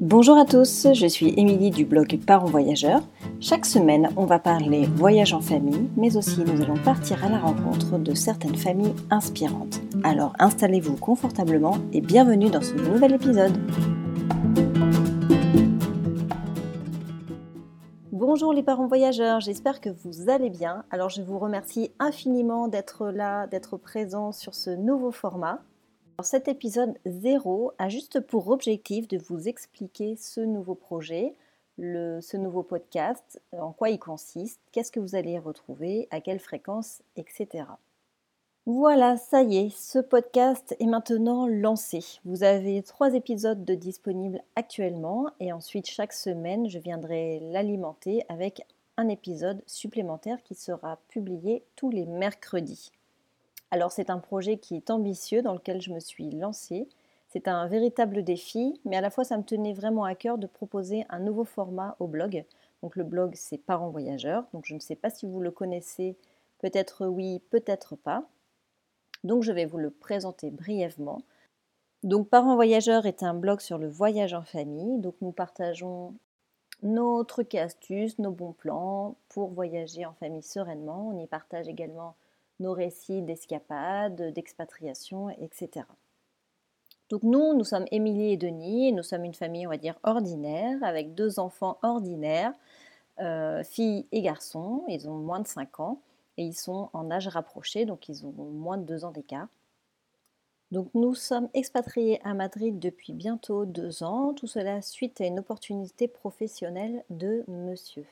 Bonjour à tous, je suis Émilie du blog Parents Voyageurs. Chaque semaine, on va parler voyage en famille, mais aussi nous allons partir à la rencontre de certaines familles inspirantes. Alors installez-vous confortablement et bienvenue dans ce nouvel épisode. Bonjour les parents voyageurs, j'espère que vous allez bien. Alors je vous remercie infiniment d'être là, d'être présent sur ce nouveau format. Cet épisode 0 a juste pour objectif de vous expliquer ce nouveau projet, ce nouveau podcast, en quoi il consiste, qu'est-ce que vous allez retrouver, à quelle fréquence, etc. Voilà, ça y est, ce podcast est maintenant lancé. Vous avez trois épisodes de disponibles actuellement et ensuite chaque semaine, je viendrai l'alimenter avec un épisode supplémentaire qui sera publié tous les mercredis. Alors c'est un projet qui est ambitieux dans lequel je me suis lancée. C'est un véritable défi, mais à la fois ça me tenait vraiment à cœur de proposer un nouveau format au blog. Donc le blog c'est Parents Voyageurs, donc je ne sais pas si vous le connaissez, peut-être oui, peut-être pas. Donc je vais vous le présenter brièvement. Donc Parents Voyageurs est un blog sur le voyage en famille, donc nous partageons nos trucs et astuces, nos bons plans pour voyager en famille sereinement. On y partage également nos récits d'escapades, d'expatriation, etc. Donc nous, nous sommes Émilie et Denis, et nous sommes une famille, on va dire, ordinaire, avec deux enfants ordinaires, euh, filles et garçons, ils ont moins de 5 ans, et ils sont en âge rapproché, donc ils ont moins de 2 ans d'écart. Donc nous sommes expatriés à Madrid depuis bientôt deux ans, tout cela suite à une opportunité professionnelle de monsieur.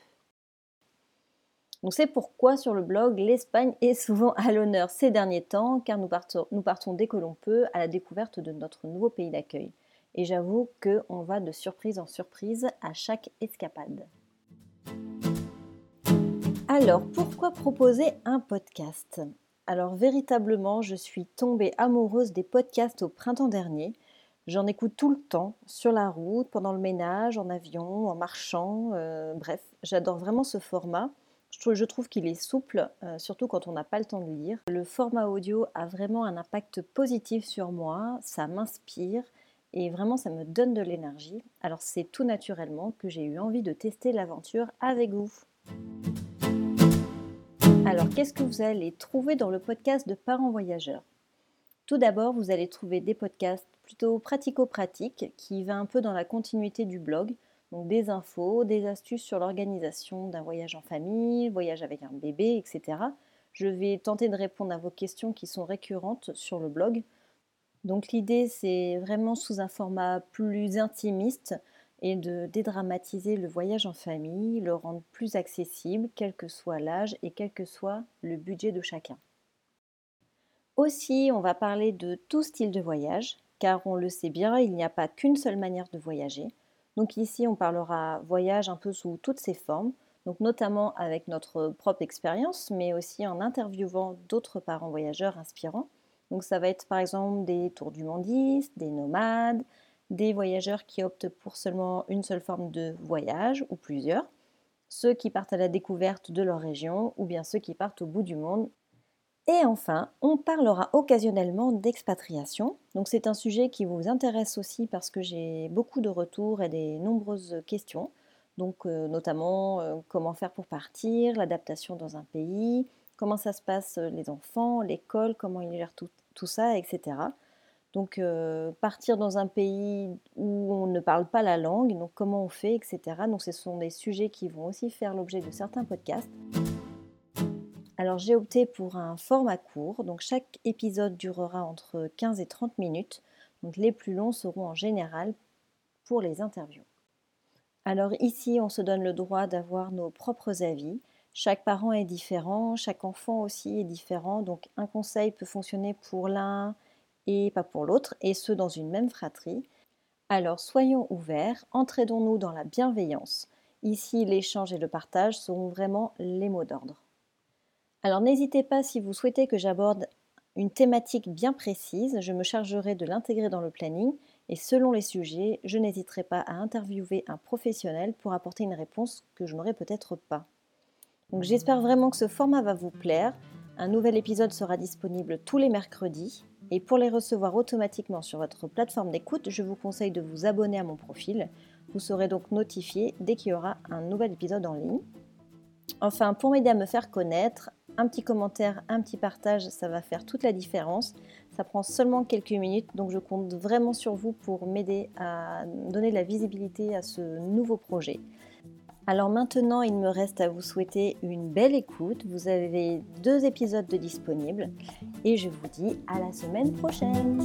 On sait pourquoi sur le blog l'Espagne est souvent à l'honneur ces derniers temps, car nous partons, nous partons dès que l'on peut à la découverte de notre nouveau pays d'accueil. Et j'avoue qu'on va de surprise en surprise à chaque escapade. Alors, pourquoi proposer un podcast? Alors, véritablement, je suis tombée amoureuse des podcasts au printemps dernier. J'en écoute tout le temps, sur la route, pendant le ménage, en avion, en marchant, euh, bref, j'adore vraiment ce format. Je trouve, qu'il est souple, euh, surtout quand on n'a pas le temps de lire. Le format audio a vraiment un impact positif sur moi, ça m'inspire et vraiment ça me donne de l'énergie. Alors c'est tout naturellement que j'ai eu envie de tester l'aventure avec vous. Alors qu'est-ce que vous allez trouver dans le podcast de parents voyageurs? Tout d'abord, vous allez trouver des podcasts plutôt pratico-pratiques qui va un peu dans la continuité du blog donc des infos, des astuces sur l'organisation d'un voyage en famille, voyage avec un bébé, etc. Je vais tenter de répondre à vos questions qui sont récurrentes sur le blog. Donc l'idée c'est vraiment sous un format plus intimiste et de dédramatiser le voyage en famille, le rendre plus accessible, quel que soit l'âge et quel que soit le budget de chacun. Aussi, on va parler de tout style de voyage, car on le sait bien, il n'y a pas qu'une seule manière de voyager. Donc ici, on parlera voyage un peu sous toutes ses formes, notamment avec notre propre expérience, mais aussi en interviewant d'autres parents voyageurs inspirants. Donc ça va être par exemple des tours du mondiste, des nomades, des voyageurs qui optent pour seulement une seule forme de voyage ou plusieurs, ceux qui partent à la découverte de leur région ou bien ceux qui partent au bout du monde et enfin, on parlera occasionnellement d'expatriation. Donc c'est un sujet qui vous intéresse aussi parce que j'ai beaucoup de retours et des nombreuses questions. Donc euh, notamment euh, comment faire pour partir, l'adaptation dans un pays, comment ça se passe euh, les enfants, l'école, comment ils gèrent tout, ça, etc. Donc partir dans un pays où on ne parle pas la langue, donc comment on fait, etc. Donc ce sont des sujets qui vont aussi faire l'objet de certains podcasts. Alors j'ai opté pour un format court, donc chaque épisode durera entre 15 et 30 minutes, donc les plus longs seront en général pour les interviews. Alors ici, on se donne le droit d'avoir nos propres avis. Chaque parent est différent, chaque enfant aussi est différent, donc un conseil peut fonctionner pour l'un et pas pour l'autre, et ce dans une même fratrie. Alors soyons ouverts, entraidons-nous dans la bienveillance. Ici, l'échange et le partage seront vraiment les mots d'ordre. Alors n'hésitez pas si vous souhaitez que j'aborde une thématique bien précise, je me chargerai de l'intégrer dans le planning et selon les sujets, je n'hésiterai pas à interviewer un professionnel pour apporter une réponse que je n'aurai peut-être pas. Donc j'espère vraiment que ce format va vous plaire. Un nouvel épisode sera disponible tous les mercredis et pour les recevoir automatiquement sur votre plateforme d'écoute, je vous conseille de vous abonner à mon profil. Vous serez donc notifié dès qu'il y aura un nouvel épisode en ligne. Enfin, pour m'aider à me faire connaître, un petit commentaire, un petit partage, ça va faire toute la différence. Ça prend seulement quelques minutes, donc je compte vraiment sur vous pour m'aider à donner de la visibilité à ce nouveau projet. Alors maintenant, il me reste à vous souhaiter une belle écoute. Vous avez deux épisodes de disponibles et je vous dis à la semaine prochaine.